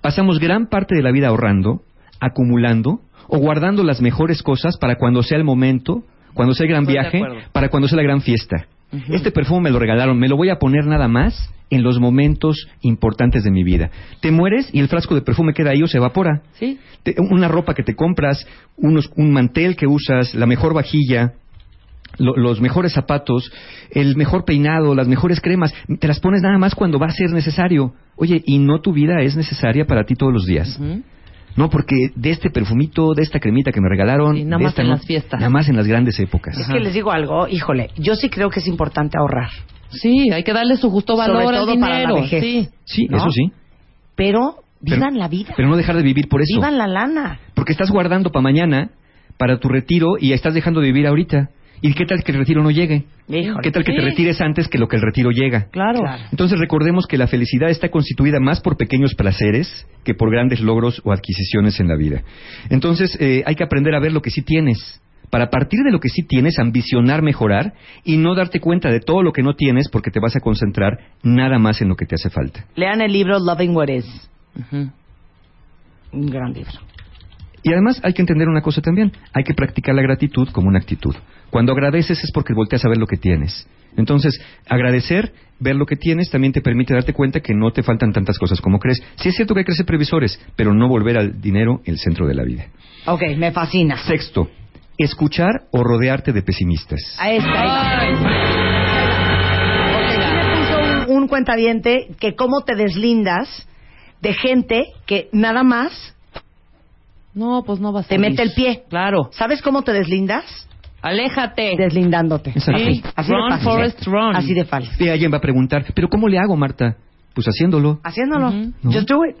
Pasamos gran parte de la vida ahorrando, acumulando o guardando las mejores cosas para cuando sea el momento, cuando sea el gran viaje, para cuando sea la gran fiesta. Este perfume me lo regalaron, me lo voy a poner nada más en los momentos importantes de mi vida. Te mueres y el frasco de perfume queda ahí o se evapora. Sí. Te- una ropa que te compras, unos- un mantel que usas, la mejor vajilla, lo- los mejores zapatos, el mejor peinado, las mejores cremas, te las pones nada más cuando va a ser necesario. Oye, ¿y no tu vida es necesaria para ti todos los días? No, porque de este perfumito, de esta cremita que me regalaron, Sí, nada de más esta en las fiestas. Nada más en las grandes épocas. Es que les digo algo, híjole, yo sí creo que es importante ahorrar. Sí, hay que darle su justo valor Sobre al todo para la dinero. vejez. Sí. Sí, ¿no? eso sí. Pero Pero- vivan la vida. Pero no dejar de vivir por eso. Vivan la lana. Porque estás guardando para mañana, para tu retiro, y estás dejando de vivir ahorita. ¿Y qué tal que el retiro no llegue? Híjole. ¿Qué tal que te retires antes que lo que el retiro llega? Claro. Claro. Entonces recordemos que la felicidad está constituida más por pequeños placeres que por grandes logros o adquisiciones en la vida. Entonces eh, hay que aprender a ver lo que sí tienes. Para partir de lo que sí tienes, ambicionar mejorar y no darte cuenta de todo lo que no tienes porque te vas a concentrar nada más en lo que te hace falta. Lean el libro Loving What Is. Un gran libro. Y además hay que entender una cosa también, hay que practicar la gratitud como una actitud. Cuando agradeces es porque volteas a ver lo que tienes. Entonces, agradecer, ver lo que tienes, también te permite darte cuenta que no te faltan tantas cosas como crees. Sí es cierto que hay que ser previsores, pero no volver al dinero el centro de la vida. Ok, me fascina. Sexto, escuchar o rodearte de pesimistas. Ahí está. ahí aquí me puso un, un cuentaviente que cómo te deslindas de gente que nada más No, pues no vas a te mete el pie. Claro. ¿Sabes cómo te deslindas? Aléjate. Deslindándote. Exacto. Así, así Run, de fácil. Forrest, run. Así de fácil. Y alguien va a preguntar, ¿pero cómo le hago, Marta? Pues haciéndolo. Haciéndolo. Ujú. ¿No? Just do it.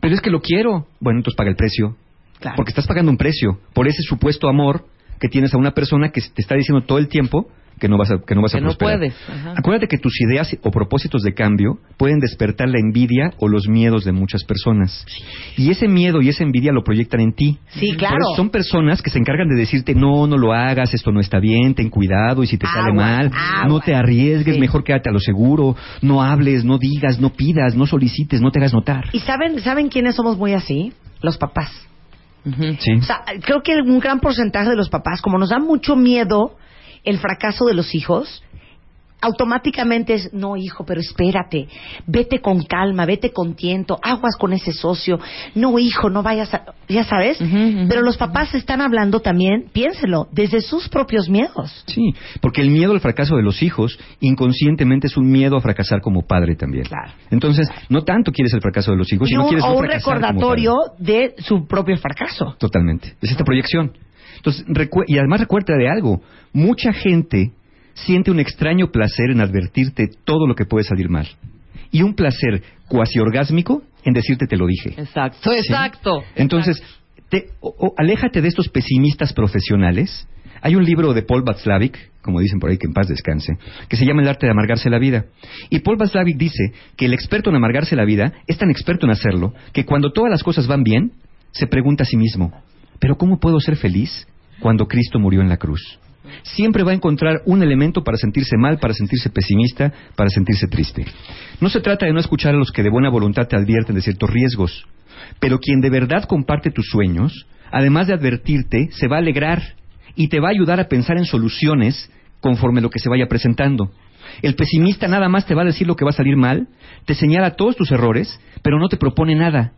Pero es que lo quiero. Bueno, entonces paga el precio. Claro. Porque estás pagando un precio por ese supuesto amor que tienes a una persona que te está diciendo todo el tiempo que no vas a, que no vas Que a no prosperar. puedes, ajá. Acuérdate que tus ideas o propósitos de cambio pueden despertar la envidia o los miedos de muchas personas. Y ese miedo y esa envidia lo proyectan en ti. Sí, claro. eso son personas que se encargan de decirte, no, no lo hagas, esto no está bien, ten cuidado, y si te sale mal, aguas. no te arriesgues, Sí. mejor quédate a lo seguro, no hables, no digas, no pidas, no solicites, no te hagas notar. ¿Y saben, saben quiénes somos muy así? Los papás. Sí. O sea, creo que un gran porcentaje de los papás, como nos da mucho miedo el fracaso de los hijos, automáticamente es, no, hijo, pero espérate, vete con calma, vete con tiento, aguas con ese socio, no, hijo, no vayas a, ya sabes, pero los papás están hablando también, piénselo, desde sus propios miedos. Sí, porque el miedo al fracaso de los hijos inconscientemente es un miedo a fracasar como padre también. Claro. Entonces, no tanto quieres el fracaso de los hijos, sino un- quieres o no un recordatorio de su propio fracaso. Totalmente. Es esta proyección. Entonces, y además recuerda de algo. Mucha gente siente un extraño placer en advertirte todo lo que puede salir mal. Y un placer cuasi orgásmico en decirte te lo dije. Exacto, exacto. Entonces, te- o- o aléjate de estos pesimistas profesionales. Hay un libro de Paul Václavic, como dicen por ahí, que en paz descanse, que se llama El arte de amargarse la vida. Y Paul Václavic dice que el experto en amargarse la vida es tan experto en hacerlo que cuando todas las cosas van bien, se pregunta a sí mismo, ¿pero cómo puedo ser feliz cuando Cristo murió en la cruz? Siempre va a encontrar un elemento para sentirse mal, para sentirse pesimista, para sentirse triste. No se trata de no escuchar a los que de buena voluntad te advierten de ciertos riesgos, pero quien de verdad comparte tus sueños, además de advertirte, se va a alegrar y te va a ayudar a pensar en soluciones conforme lo que se vaya presentando. El pesimista nada más te va a decir lo que va a salir mal, te señala todos tus errores, pero no te propone nada.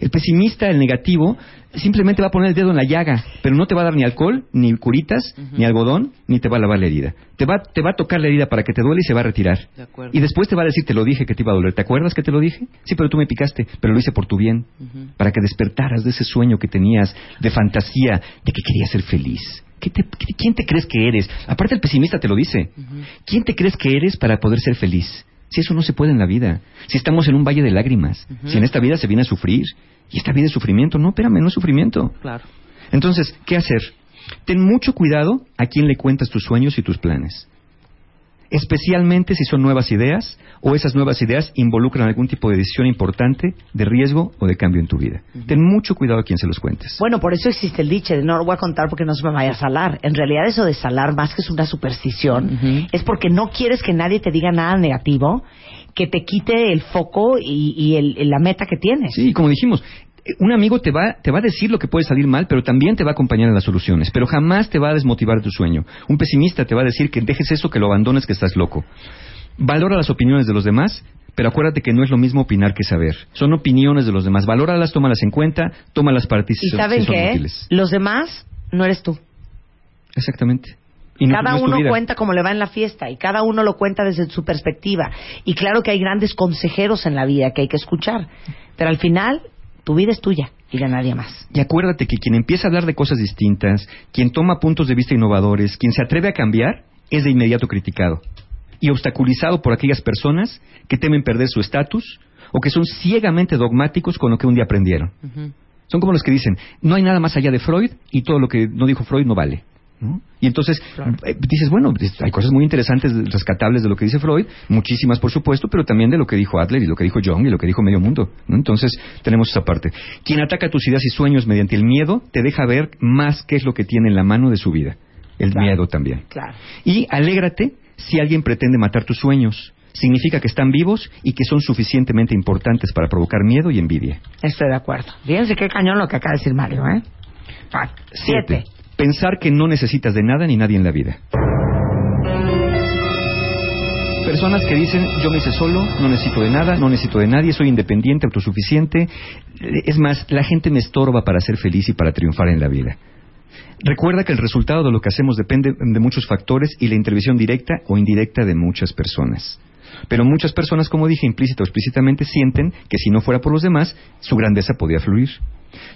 El pesimista, el negativo, simplemente va a poner el dedo en la llaga, pero no te va a dar ni alcohol, ni curitas, ni algodón, ni te va a lavar la herida. Te va, te va a tocar la herida para que te duele y se va a retirar. De. Y después te va a decir, te lo dije que te iba a doler. ¿Te acuerdas que te lo dije? Sí, pero tú me picaste, pero lo hice por tu bien, para que despertaras de ese sueño que tenías de fantasía, de que querías ser feliz. ¿Qué te- qué- ¿Quién te crees que eres? Aparte el pesimista te lo dice. ¿Quién te crees que eres para poder ser feliz? Si eso no se puede en la vida. Si estamos en un valle de lágrimas. Si en esta vida se viene a sufrir. Y esta vida es sufrimiento. No, espérame, no es sufrimiento. Claro. Entonces, ¿qué hacer? Ten mucho cuidado a quién le cuentas tus sueños y tus planes. Especialmente si son nuevas ideas o esas nuevas ideas involucran algún tipo de decisión importante, de riesgo o de cambio en tu vida. Ten mucho cuidado a quién se los cuentes. Bueno, por eso existe el dicho de no lo voy a contar porque no se me vaya a salar. En realidad eso de salar, más que es una superstición, es porque no quieres que nadie te diga nada negativo, que te quite el foco y, y el- la meta que tienes. Sí, como dijimos, un amigo te va, te va a decir lo que puede salir mal, pero también te va a acompañar en las soluciones, pero jamás te va a desmotivar tu sueño. Un pesimista te va a decir que dejes eso, que lo abandones, que estás loco. Valora las opiniones de los demás, pero acuérdate que no es lo mismo opinar que saber. Son opiniones de los demás. Valóralas, tómalas en cuenta, tómalas para ti si Y saben si son qué? útiles. Los demás no eres tú. Exactamente. Y no- cada no uno cuenta cómo le va en la fiesta y cada uno lo cuenta desde su perspectiva. Y claro que hay grandes consejeros en la vida que hay que escuchar, pero al final tu vida es tuya y de nadie más. Y acuérdate que quien empieza a hablar de cosas distintas, quien toma puntos de vista innovadores, quien se atreve a cambiar, es de inmediato criticado y obstaculizado por aquellas personas que temen perder su estatus o que son ciegamente dogmáticos con lo que un día aprendieron. Son como los que dicen, no hay nada más allá de Freud y todo lo que no dijo Freud no vale. ¿No? Y entonces eh, dices, bueno, pues, hay cosas muy interesantes, rescatables de lo que dice Freud, muchísimas por supuesto, pero también de lo que dijo Adler y lo que dijo Jung y lo que dijo medio mundo. ¿no? Entonces tenemos esa parte. Quien ataca tus ideas y sueños mediante el miedo te deja ver más qué es lo que tiene en la mano de su vida. El Claro. miedo también. Claro. Y alégrate si alguien pretende matar tus sueños. Significa que están vivos y que son suficientemente importantes para provocar miedo y envidia. Estoy de acuerdo. Fíjense qué cañón lo que acaba de decir Mario, ¿eh? Ah, Siete. Pensar que no necesitas de nada ni nadie en la vida. Personas que dicen, yo me hice solo, no necesito de nada, no necesito de nadie, soy independiente, autosuficiente. Es más, la gente me estorba para ser feliz y para triunfar en la vida. Recuerda que el resultado de lo que hacemos depende de muchos factores y la intervención directa o indirecta de muchas personas. Pero muchas personas, como dije, implícita o explícitamente, sienten que si no fuera por los demás, su grandeza podía fluir.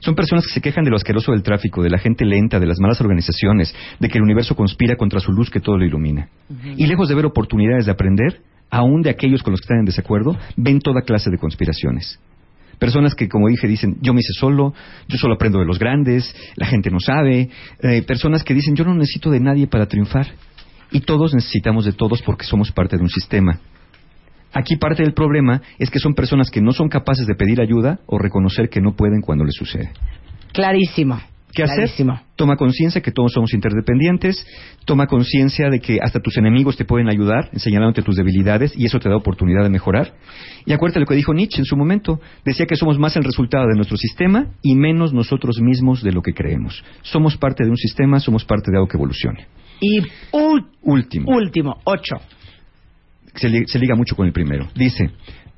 Son personas que se quejan de lo asqueroso del tráfico, de la gente lenta, de las malas organizaciones, de que el universo conspira contra su luz que todo lo ilumina. Y lejos de ver oportunidades de aprender, aún de aquellos con los que están en desacuerdo, ven toda clase de conspiraciones. Personas que, como dije, dicen, yo me hice solo, yo solo aprendo de los grandes, la gente no sabe. Eh, personas que dicen, yo no necesito de nadie para triunfar. Y todos necesitamos de todos porque somos parte de un sistema. Aquí parte del problema es que son personas que no son capaces de pedir ayuda o reconocer que no pueden cuando les sucede. Clarísimo. ¿Qué hacer? Clarísimo. Toma conciencia que todos somos interdependientes, toma conciencia de que hasta tus enemigos te pueden ayudar, señalándote tus debilidades, y eso te da oportunidad de mejorar. Y acuérdate lo que dijo Nietzsche en su momento, decía que somos más el resultado de nuestro sistema y menos nosotros mismos de lo que creemos. Somos parte de un sistema, somos parte de algo que evolucione. Y Último, último, ocho. Se, li- se liga mucho con el primero. Dice,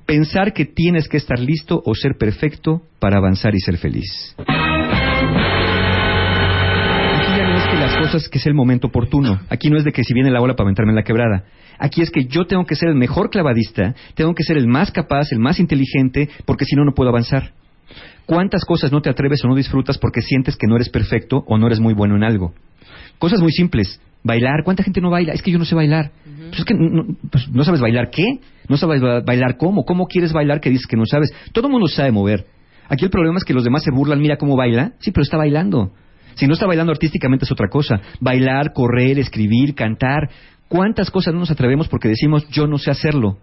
pensar que tienes que estar listo o ser perfecto para avanzar y ser feliz. Aquí ya no es que las cosas que es el momento oportuno. Aquí no es de que si viene la ola para aventarme en la quebrada. Aquí es que yo tengo que ser el mejor clavadista, tengo que ser el más capaz, el más inteligente, porque si no, no puedo avanzar. ¿Cuántas cosas no te atreves o no disfrutas porque sientes que no eres perfecto o no eres muy bueno en algo? Cosas muy simples. Bailar. ¿Cuánta gente no baila? Es que yo no sé bailar. Pues es que no, pues no sabes bailar qué. No sabes ba- bailar cómo. ¿Cómo quieres bailar que dices que no sabes? Todo el mundo sabe mover. Aquí el problema es que los demás se burlan. Mira cómo baila. Sí, pero está bailando. Si no está bailando artísticamente es otra cosa. Bailar, correr, escribir, cantar. ¿Cuántas cosas no nos atrevemos porque decimos yo no sé hacerlo?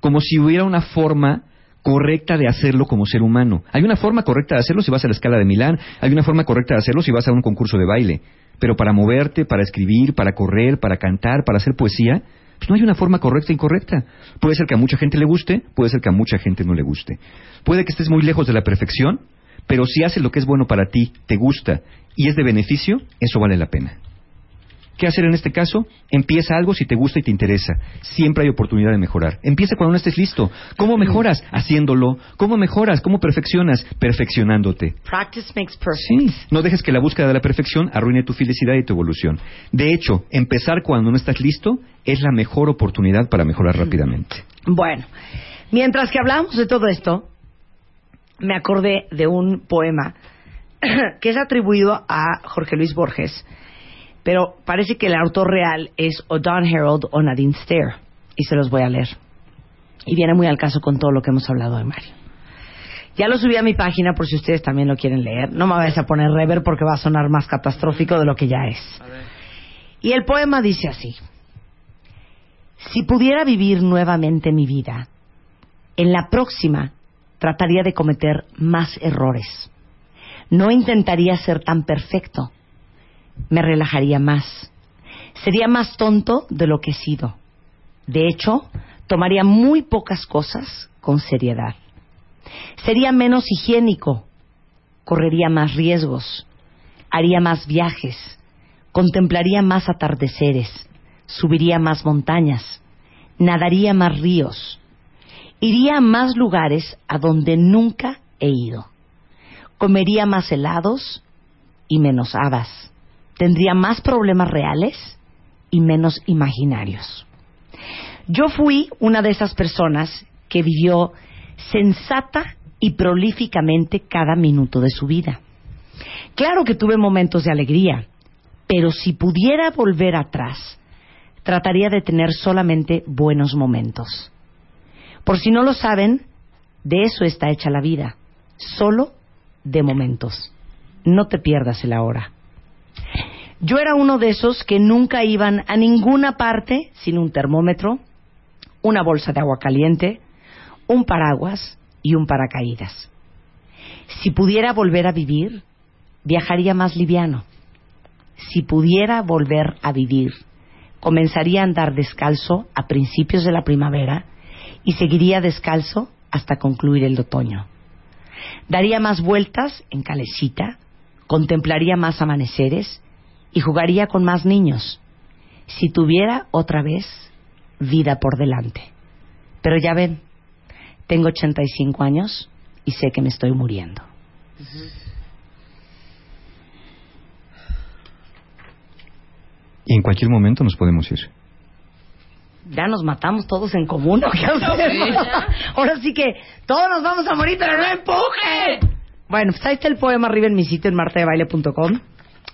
Como si hubiera una forma correcta de hacerlo como ser humano. Hay una forma correcta de hacerlo si vas a la escala de Milán, hay una forma correcta de hacerlo si vas a un concurso de baile. Pero para moverte, para escribir, para correr, para cantar, para hacer poesía, pues no hay una forma correcta e incorrecta. Puede ser que a mucha gente le guste, puede ser que a mucha gente no le guste. Puede que estés muy lejos de la perfección, pero si haces lo que es bueno para ti, te gusta y es de beneficio, eso vale la pena. ¿Qué hacer en este caso? Empieza algo si te gusta y te interesa. Siempre hay oportunidad de mejorar. Empieza cuando no estés listo. ¿Cómo mejoras? Haciéndolo. ¿Cómo mejoras? ¿Cómo perfeccionas? Perfeccionándote. Practice makes perfect. Sí, no dejes que la búsqueda de la perfección arruine tu felicidad y tu evolución. De hecho, empezar cuando no estás listo es la mejor oportunidad para mejorar rápidamente. Bueno, mientras que hablábamos de todo esto, me acordé de un poema que es atribuido a Jorge Luis Borges, pero parece que el autor real es o Don Harold o Nadine Stair, y se los voy a leer. Y viene muy al caso con todo lo que hemos hablado de Mario. Ya lo subí a mi página por si ustedes también lo quieren leer. No me vayas a poner rever porque va a sonar más catastrófico de lo que ya es. Y el poema dice así. Si pudiera vivir nuevamente mi vida, en la próxima trataría de cometer más errores. No intentaría ser tan perfecto. Me relajaría más. Sería más tonto de lo que he sido. De hecho, tomaría muy pocas cosas con seriedad. Sería menos higiénico. Correría más riesgos. Haría más viajes. Contemplaría más atardeceres. Subiría más montañas. Nadaría más ríos. Iría a más lugares a donde nunca he ido. Comería más helados y menos habas. Tendría más problemas reales y menos imaginarios. Yo fui una de esas personas que vivió sensata y prolíficamente cada minuto de su vida. Claro que tuve momentos de alegría, pero si pudiera volver atrás, trataría de tener solamente buenos momentos. Por si no lo saben, de eso está hecha la vida, solo de momentos. No te pierdas el ahora. Yo era uno de esos que nunca iban a ninguna parte sin un termómetro, una bolsa de agua caliente, un paraguas y un paracaídas. Si pudiera volver a vivir, viajaría más liviano. Si pudiera volver a vivir, comenzaría a andar descalzo a principios de la primavera y seguiría descalzo hasta concluir el otoño. Daría más vueltas en calecita, contemplaría más amaneceres y jugaría con más niños. Si tuviera otra vez vida por delante. Pero ya ven, tengo 85 años y sé que me estoy muriendo. Y en cualquier momento nos podemos ir. Ya nos matamos todos en común. ¿o qué? Ahora sí que todos nos vamos a morir, pero no empuje. Bueno, pues ahí está el poema arriba en mi sitio en martadebaile.com,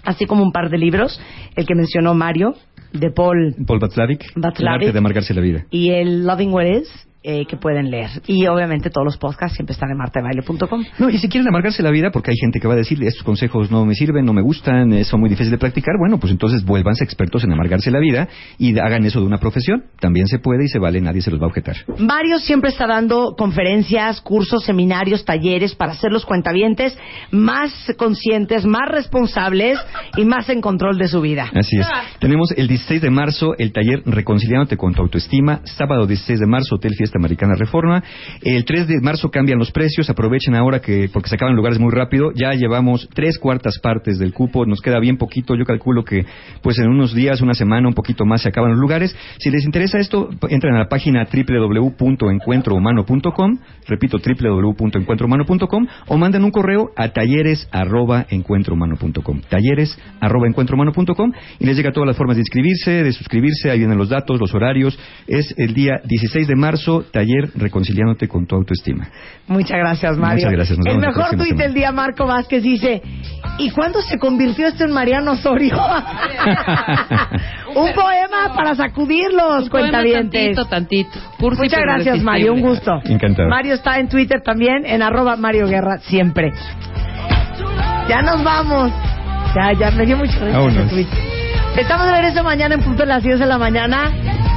así como un par de libros, el que mencionó Mario, de Paul Paul Václavic, el Václavic. arte de amargarse la vida. y el Loving What Is, eh, que pueden leer. Y obviamente todos los podcasts siempre están en martadebaile.com. No, y si quieren amargarse la vida, porque hay gente que va a decir, estos consejos no me sirven, no me gustan, eh, son muy difíciles de practicar, bueno, pues entonces vuélvanse expertos en amargarse la vida y hagan eso de una profesión. También se puede y se vale, nadie se los va a objetar. Mario siempre está dando conferencias, cursos, seminarios, talleres para hacer los cuentavientes más conscientes, más responsables y más en control de su vida. Así es. Tenemos el 16 de marzo el taller Reconciliándote con tu autoestima, sábado 16 de marzo, Hotel Fiesta Fiesta Americana Reforma. El 3 de marzo cambian los precios, aprovechen ahora que, porque se acaban lugares muy rápido, ya llevamos tres cuartas partes del cupo, nos queda bien poquito, yo calculo que pues en unos días, una semana, un poquito más se acaban los lugares. Si les interesa esto, entren a la página www.encuentrohumano.com, repito, www.encuentrohumano.com, o manden un correo a talleres arroba encuentrohumano.com, talleres arroba encuentrohumano.com, y les llega todas las formas de inscribirse, de suscribirse, ahí vienen los datos, los horarios. Es el día 16 de marzo, taller Reconciliándote con tu autoestima. Muchas gracias, Mario. Muchas gracias, nos El mejor tuit del día, Marco Vázquez, dice: ¿Y cuándo se convirtió esto en Mariano Osorio? un poema para sacudirlos, cuentavientes. Tantito, tantito. Cursi, Muchas gracias, Mario. Un gusto. Encantado. Mario está en Twitter también, en arroba Mario Guerra, siempre. Ya nos vamos. Ya, ya, me dio mucho. Estamos de regreso mañana en punto de las 10 de la mañana.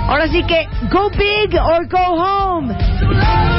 Ahora sí que, go big or go home.